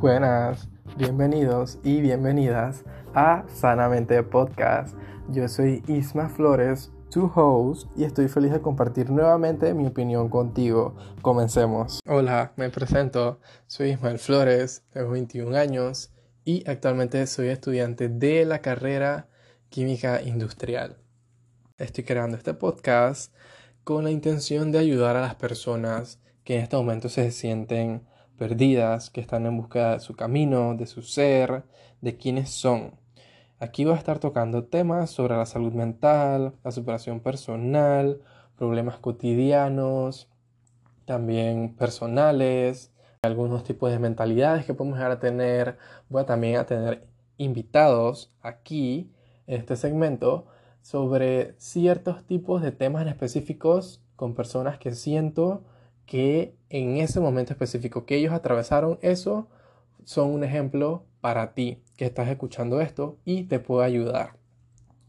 Buenas, bienvenidos y bienvenidas a Sanamente Podcast. Yo soy Isma Flores, tu host, y estoy feliz de compartir nuevamente mi opinión contigo. Comencemos. Hola, me presento. Soy Ismael Flores, tengo 21 años y actualmente soy estudiante de la carrera Química Industrial. Estoy creando este podcast con la intención de ayudar a las personas que en este momento se sienten perdidas, que están en busca de su camino, de su ser, de quiénes son. Aquí voy a estar tocando temas sobre la salud mental, la superación personal, problemas cotidianos, también personales, algunos tipos de mentalidades que podemos llegar a tener. Voy también a tener invitados aquí en este segmento sobre ciertos tipos de temas en específicos con personas que siento que en ese momento específico que ellos atravesaron eso son un ejemplo para ti que estás escuchando esto y te puede ayudar.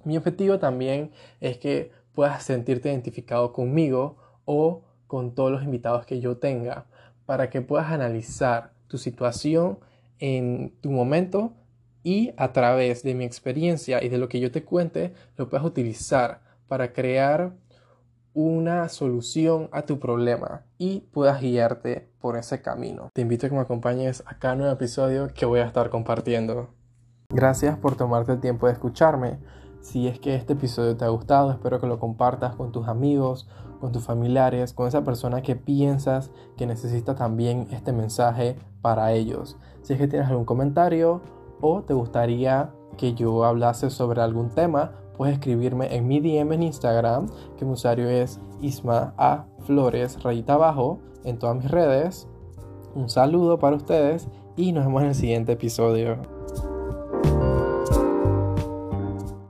Mi objetivo también es que puedas sentirte identificado conmigo o con todos los invitados que yo tenga para que puedas analizar tu situación en tu momento y a través de mi experiencia y de lo que yo te cuente lo puedas utilizar para crear una solución a tu problema y puedas guiarte por ese camino. Te invito a que me acompañes a cada nuevo episodio que voy a estar compartiendo. Gracias por tomarte el tiempo de escucharme. Si es que este episodio te ha gustado, espero que lo compartas con tus amigos, con tus familiares, con esa persona que piensas que necesita también este mensaje para ellos. Si es que tienes algún comentario o te gustaría que yo hablase sobre algún tema, puedes escribirme en mi DM en Instagram, que mi usuario es Isma A Flores, rayita abajo, en todas mis redes. Un saludo para ustedes y nos vemos en el siguiente episodio.